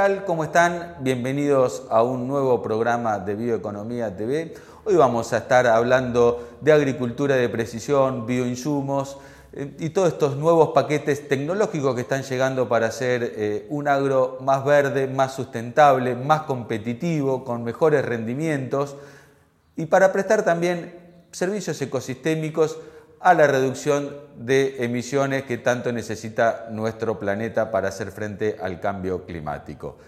tal? ¿Cómo están? Bienvenidos a un nuevo programa de Bioeconomía TV. Hoy vamos a estar hablando de agricultura de precisión, bioinsumos eh, y todos estos nuevos paquetes tecnológicos que están llegando para hacer eh, un agro más verde, más sustentable, más competitivo, con mejores rendimientos y para prestar también servicios ecosistémicos a la reducción de emisiones que tanto necesita nuestro planeta para hacer frente al cambio climático.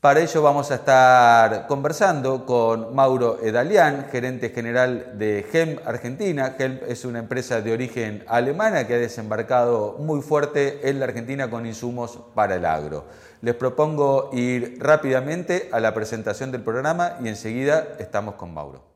Para ello vamos a estar conversando con Mauro Edalián, gerente general de GEM Argentina. GEM es una empresa de origen alemana que ha desembarcado muy fuerte en la Argentina con insumos para el agro. Les propongo ir rápidamente a la presentación del programa y enseguida estamos con Mauro.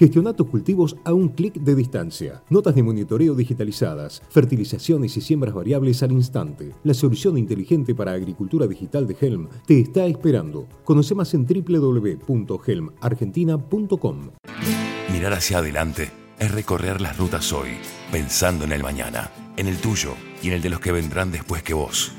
gestiona tus cultivos a un clic de distancia. Notas de monitoreo digitalizadas, fertilizaciones y siembras variables al instante. La solución inteligente para agricultura digital de Helm te está esperando. Conoce más en www.helmargentina.com. Mirar hacia adelante es recorrer las rutas hoy, pensando en el mañana, en el tuyo y en el de los que vendrán después que vos.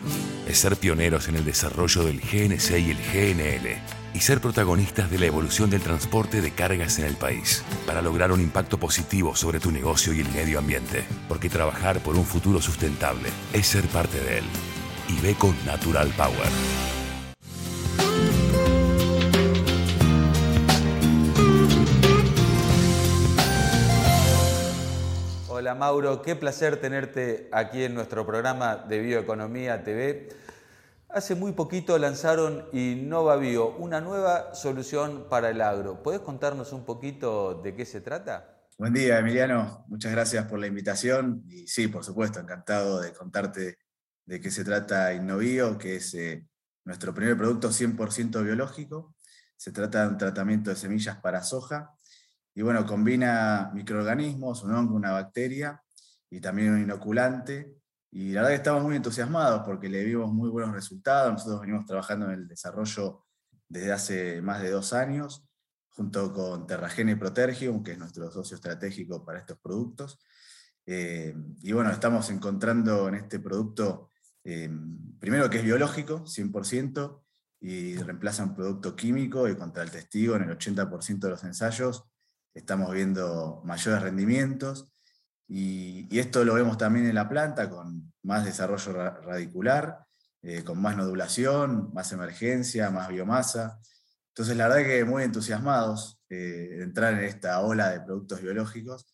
Es ser pioneros en el desarrollo del GNC y el GNL y ser protagonistas de la evolución del transporte de cargas en el país, para lograr un impacto positivo sobre tu negocio y el medio ambiente, porque trabajar por un futuro sustentable es ser parte de él. Y ve con Natural Power. Hola Mauro, qué placer tenerte aquí en nuestro programa de Bioeconomía TV. Hace muy poquito lanzaron Innova Bio, una nueva solución para el agro. ¿Puedes contarnos un poquito de qué se trata? Buen día, Emiliano. Muchas gracias por la invitación. Y sí, por supuesto, encantado de contarte de qué se trata Innovio, que es eh, nuestro primer producto 100% biológico. Se trata de un tratamiento de semillas para soja. Y bueno, combina microorganismos, un hongo, una bacteria y también un inoculante y la verdad que estamos muy entusiasmados porque le vimos muy buenos resultados. Nosotros venimos trabajando en el desarrollo desde hace más de dos años, junto con Terragene Protergium, que es nuestro socio estratégico para estos productos. Eh, y bueno, estamos encontrando en este producto, eh, primero que es biológico, 100%, y reemplaza un producto químico, y contra el testigo, en el 80% de los ensayos, estamos viendo mayores rendimientos y, esto lo vemos también en la planta con más desarrollo radicular, eh, con más nodulación, más emergencia, más biomasa. Entonces, la verdad que muy entusiasmados eh, de entrar en esta ola de productos biológicos,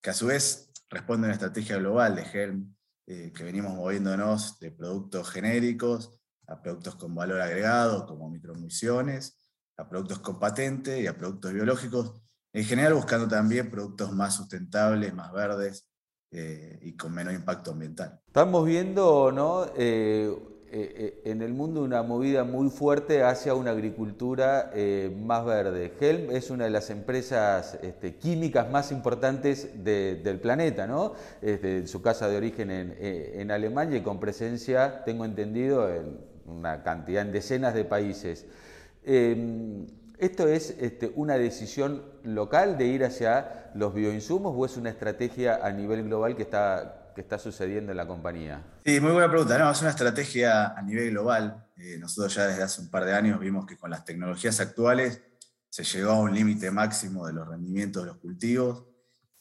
que a su vez responde a una estrategia global de Helm, eh, que venimos moviéndonos de productos genéricos a productos con valor agregado, como microemisiones, a productos con patente y a productos biológicos, en general buscando también productos más sustentables, más verdes eh, y con menor impacto ambiental. Estamos viendo ¿no? Eh, eh, en el mundo una movida muy fuerte hacia una agricultura más verde. Helm es una de las empresas este, químicas más importantes del planeta, ¿no? Desde su casa de origen en, en Alemania y con presencia, tengo entendido, en una cantidad, en decenas de países. Em, ¿Esto es este, una decisión local de ir hacia los bioinsumos o es una estrategia a nivel global que está, que está sucediendo en la compañía? Sí, muy buena pregunta. No, es una estrategia a nivel global. Eh, nosotros ya desde hace un par de años vimos que con las tecnologías actuales se llegó a un límite máximo de los rendimientos de los cultivos.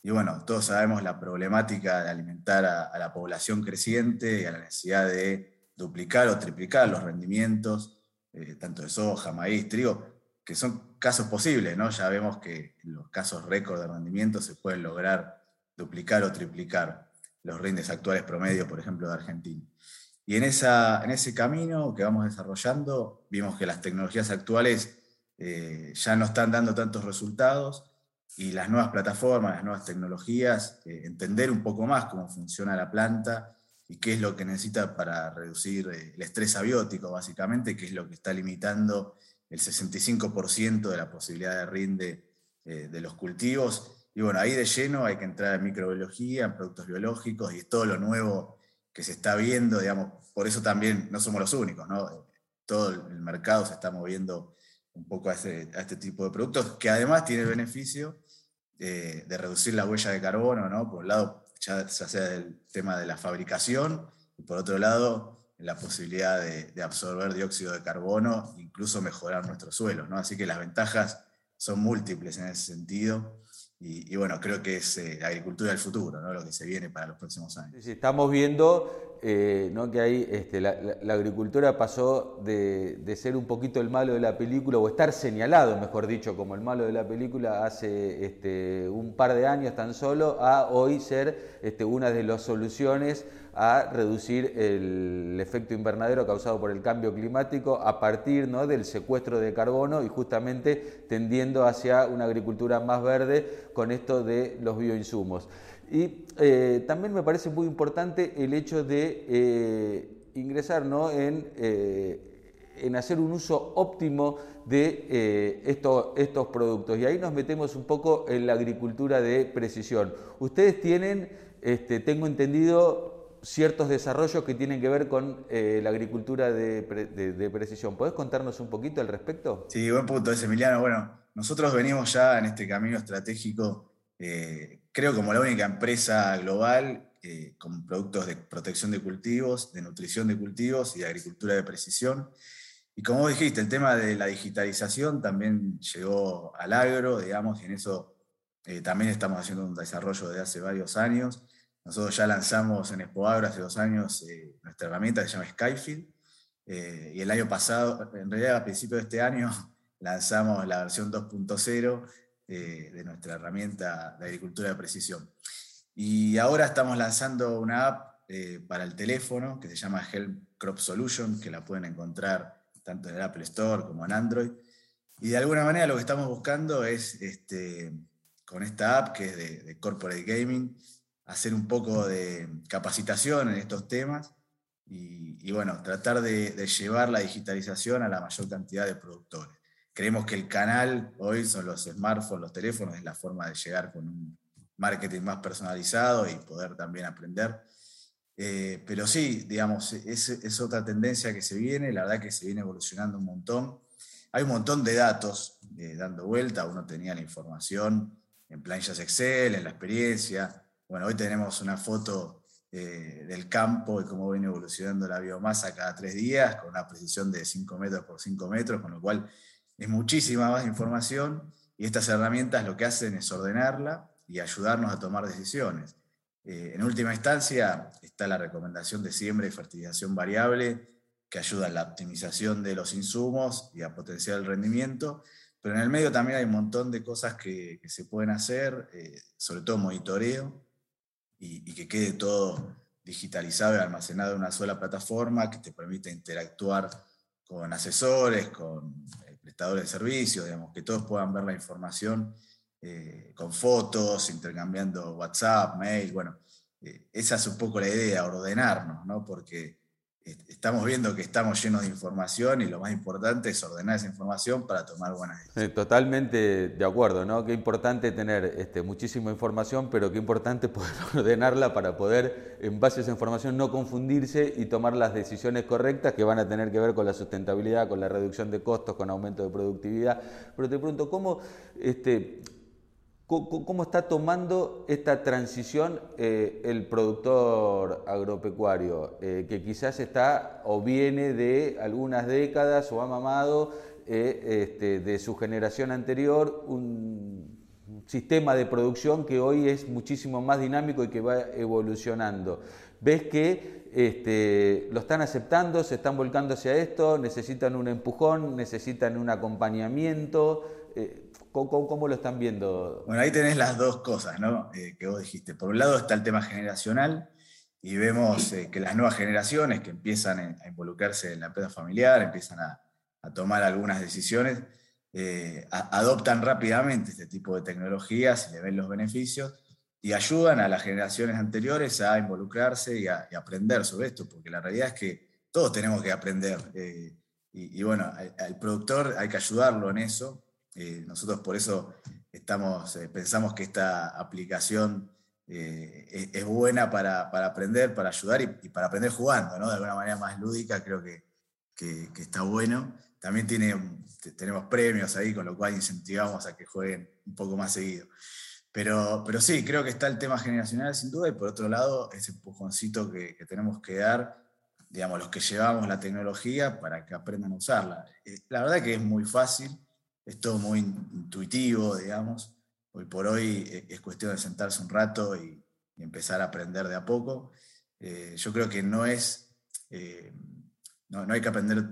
Y bueno, todos sabemos la problemática de alimentar a, la población creciente y a la necesidad de duplicar o triplicar los rendimientos, eh, tanto de soja, maíz, trigo que son casos posibles, ¿no? Ya vemos que en los casos récord de rendimiento se pueden lograr duplicar o triplicar los rindes actuales promedio, por ejemplo, de Argentina. Y en, esa, en ese camino que vamos desarrollando, vimos que las tecnologías actuales eh, ya no están dando tantos resultados y las nuevas plataformas, las nuevas tecnologías, eh, entender un poco más cómo funciona la planta y qué es lo que necesita para reducir eh, el estrés abiótico, básicamente, que es lo que está limitando el 65% de la posibilidad de rinde eh, de los cultivos. Y bueno, ahí de lleno hay que entrar en microbiología, en productos biológicos y todo lo nuevo que se está viendo, digamos, por eso también no somos los únicos, ¿no? todo el mercado se está moviendo un poco a, este tipo de productos, que además tiene el beneficio de reducir la huella de carbono, ¿no? Por un lado, ya, sea el tema de la fabricación, y por otro lado, la posibilidad de, absorber dióxido de carbono, incluso mejorar nuestros suelos, ¿no? Así que las ventajas son múltiples en ese sentido. Y, bueno, creo que es eh, la agricultura del futuro, ¿no? lo que se viene para los próximos años. estamos viendo eh, ¿no? que ahí este, la, agricultura pasó de, ser un poquito el malo de la película, o estar señalado, mejor dicho, como el malo de la película hace este, un par de años tan solo, a hoy ser este, una de las soluciones a reducir el efecto invernadero causado por el cambio climático a partir ¿no? del secuestro de carbono y justamente tendiendo hacia una agricultura más verde con esto de los bioinsumos. Y eh, también me parece muy importante el hecho de eh, ingresar eh, en, hacer un uso óptimo de estos productos. Y ahí nos metemos un poco en la agricultura de precisión. Ustedes tienen, este, tengo entendido, ciertos desarrollos que tienen que ver con la agricultura de, precisión. ¿Podés contarnos un poquito al respecto? Sí, buen punto ese, Emiliano. Bueno, nosotros venimos ya en este camino estratégico creo como la única empresa global eh, con productos de protección de cultivos, de nutrición de cultivos y de agricultura de precisión. Y como dijiste, el tema de la digitalización también llegó al agro, digamos, y en eso eh, también estamos haciendo un desarrollo de hace varios años. Nosotros ya lanzamos en Expo Agro hace dos años eh, nuestra herramienta que se llama Skyfield, y el año pasado, en realidad a principios de este año, lanzamos la versión 2.0 eh, de nuestra herramienta de agricultura de precisión. Y ahora estamos lanzando una app eh, para el teléfono que se llama Help Crop Solution, que la pueden encontrar tanto en el Apple Store como en Android. Y de alguna manera lo que estamos buscando es, este, con esta app que es de, Corporate Gaming, hacer un poco de capacitación en estos temas y, bueno, tratar de llevar la digitalización a la mayor cantidad de productores. Creemos que el canal hoy son los smartphones, los teléfonos, es la forma de llegar con un marketing más personalizado y poder también aprender. Eh, pero sí, digamos, es, es, otra tendencia que se viene, la verdad que se viene evolucionando un montón. Hay un montón de datos eh, dando vuelta, uno tenía la información en planillas Excel, en la experiencia. Bueno, hoy tenemos una foto eh, del campo y cómo viene evolucionando la biomasa cada tres días, con una precisión de 5 metros por 5 metros, con lo cual es muchísima más información y estas herramientas lo que hacen es ordenarla y ayudarnos a tomar decisiones. Eh, en última instancia está la recomendación de siembra y fertilización variable que ayuda a la optimización de los insumos y a potenciar el rendimiento, pero en el medio también hay un montón de cosas que, se pueden hacer, eh, sobre todo monitoreo, y, que quede todo digitalizado y almacenado en una sola plataforma que te permite interactuar con asesores, con prestadores de servicios, digamos, que todos puedan ver la información eh, con fotos, intercambiando WhatsApp, mail, bueno, eh, esa es un poco la idea, ordenarnos, ¿no? Porque estamos viendo que estamos llenos de información y lo más importante es ordenar esa información para tomar buenas decisiones. totalmente de acuerdo, ¿no? Qué importante tener este, muchísima información, pero qué importante poder ordenarla para poder, en base a esa información, no confundirse y tomar las decisiones correctas que van a tener que ver con la sustentabilidad, con la reducción de costos, con aumento de productividad. Pero te pregunto, ¿cómo este, ¿Cómo está tomando esta transición eh, el productor agropecuario, eh, que quizás está o viene de algunas décadas o ha mamado eh, este, de su generación anterior un sistema de producción que hoy es muchísimo más dinámico y que va evolucionando? ¿Ves que este, lo están aceptando, se están volcando hacia esto, necesitan un empujón, necesitan un acompañamiento? ¿Cómo, lo están viendo? Bueno, ahí tenés las dos cosas ¿no? Eh, que vos dijiste. Por un lado está el tema generacional y vemos eh, que las nuevas generaciones que empiezan a involucrarse en la empresa familiar, empiezan a, tomar algunas decisiones, eh, adoptan rápidamente este tipo de tecnologías y le ven los beneficios y ayudan a las generaciones anteriores a involucrarse y a, aprender sobre esto, porque la realidad es que todos tenemos que aprender. Y, bueno, al productor hay que ayudarlo en eso eh, nosotros por eso estamos, eh, pensamos que esta aplicación eh, es, buena para, aprender, para ayudar y, para aprender jugando, de alguna manera más lúdica. Creo que, que, está bueno. También tiene, tenemos premios ahí, con lo cual incentivamos a que jueguen un poco más seguido. Pero, pero sí, creo que está el tema generacional sin duda y por otro lado ese empujoncito que, que tenemos que dar, digamos, los que llevamos la tecnología para que aprendan a usarla. La verdad que es muy fácil, es todo muy intuitivo, digamos. Hoy por hoy eh, es cuestión de sentarse un rato y, empezar a aprender de a poco. Eh, yo creo que no es, no, no, hay que aprender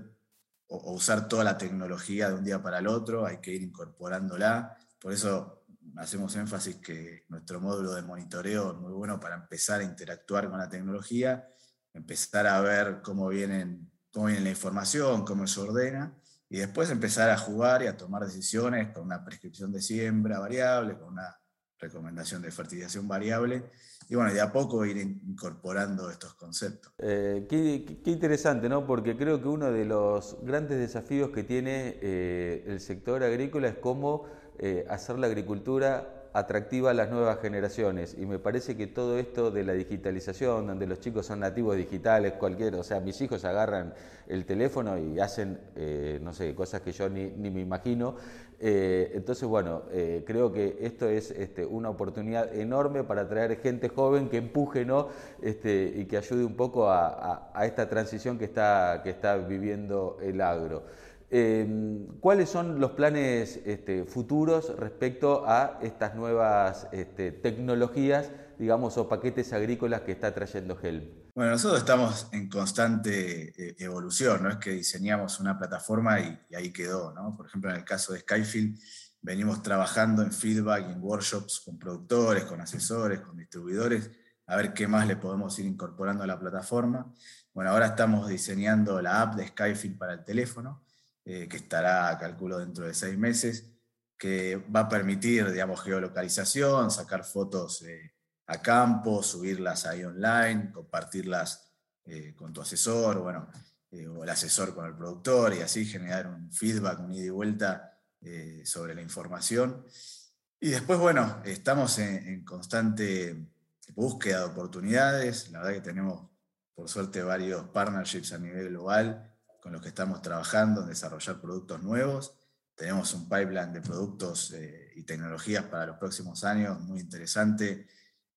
o, o usar toda la tecnología de un día para el otro, hay que ir incorporándola. Por eso hacemos énfasis que nuestro módulo de monitoreo es muy bueno para empezar a interactuar con la tecnología, empezar a ver cómo, vienen, cómo viene la información, cómo se ordena, y después empezar a jugar y a tomar decisiones con una prescripción de siembra variable, con una recomendación de fertilización variable, y bueno, de a poco ir incorporando estos conceptos. Eh, qué, interesante, ¿no? Porque creo que uno de los grandes desafíos que tiene eh, el sector agrícola es cómo eh, hacer la agricultura atractiva a las nuevas generaciones y me parece que todo esto de la digitalización, donde los chicos son nativos digitales, cualquier, o sea, mis hijos agarran el teléfono y hacen, eh, no sé, cosas que yo ni, me imagino. Eh, entonces, bueno, creo que esto es este, una oportunidad enorme para atraer gente joven que empuje ¿no? este, y que ayude un poco a, a, esta transición que está, que está viviendo el agro. Em, ¿Cuáles son los planes este, futuros respecto a estas nuevas este, tecnologías, digamos, o paquetes agrícolas que está trayendo Helm? Bueno, nosotros estamos en constante eh, evolución, no es que diseñamos una plataforma y, ahí quedó, ¿no? Por ejemplo, en el caso de Skyfield, venimos trabajando en feedback y en workshops con productores, con asesores, con distribuidores, a ver qué más le podemos ir incorporando a la plataforma. Bueno, ahora estamos diseñando la app de Skyfield para el teléfono, eh, que estará, calculo, dentro de seis meses, que va a permitir, digamos, geolocalización, sacar fotos eh, a campo, subirlas ahí online, compartirlas eh, con tu asesor, bueno, o el asesor con el productor, y así generar un feedback, un ida y vuelta sobre la información. Y después, bueno, estamos en, en constante búsqueda de oportunidades, la verdad que tenemos, por suerte, varios partnerships a nivel global con los que estamos trabajando en desarrollar productos nuevos. Tenemos un pipeline de productos eh, y tecnologías para los próximos años muy interesante.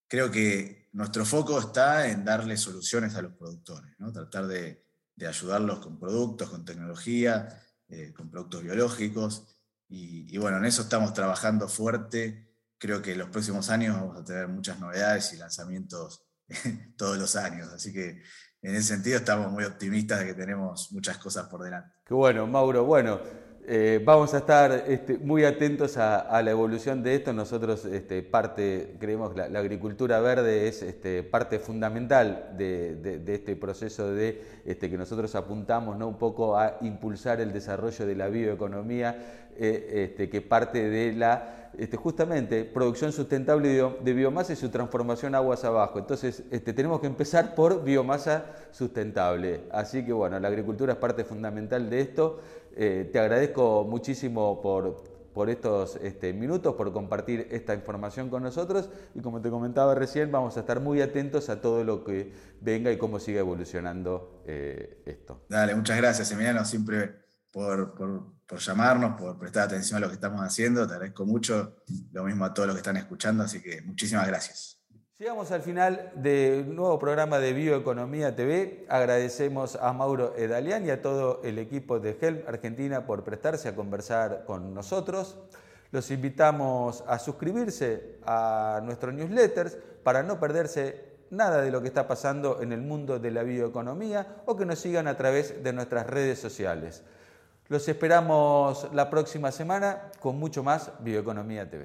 Creo que nuestro foco está en darle soluciones a los productores, ¿no? tratar de, ayudarlos con productos, con tecnología, eh, con productos biológicos. Y, y, bueno, en eso estamos trabajando fuerte. Creo que en los próximos años vamos a tener muchas novedades y lanzamientos todos los años. Así que en ese sentido estamos muy optimistas de que tenemos muchas cosas por delante. Qué bueno, Mauro. Bueno, eh, vamos a estar este, muy atentos a, la evolución de esto. Nosotros, este, parte, creemos que la, agricultura verde es este, parte fundamental de, este proceso de que nosotros apuntamos ¿no? un poco a impulsar el desarrollo de la bioeconomía, eh, que parte de la este, justamente producción sustentable de, biomasa y su transformación aguas abajo. Entonces, este, tenemos que empezar por biomasa sustentable. Así que bueno, la agricultura es parte fundamental de esto. Eh, te agradezco muchísimo por, por estos este, minutos, por compartir esta información con nosotros y como te comentaba recién, vamos a estar muy atentos a todo lo que venga y cómo sigue evolucionando eh, esto. Dale, muchas gracias Emiliano, siempre por, llamarnos, por prestar atención a lo que estamos haciendo. Te agradezco mucho. Lo mismo a todos los que están escuchando, así que muchísimas gracias. Llegamos al final del nuevo programa de Bioeconomía TV. Agradecemos a Mauro Edalián y a todo el equipo de Helm Argentina por prestarse a conversar con nosotros. Los invitamos a suscribirse a nuestros newsletters para no perderse nada de lo que está pasando en el mundo de la bioeconomía o que nos sigan a través de nuestras redes sociales. Los esperamos la próxima semana con mucho más Bioeconomía TV.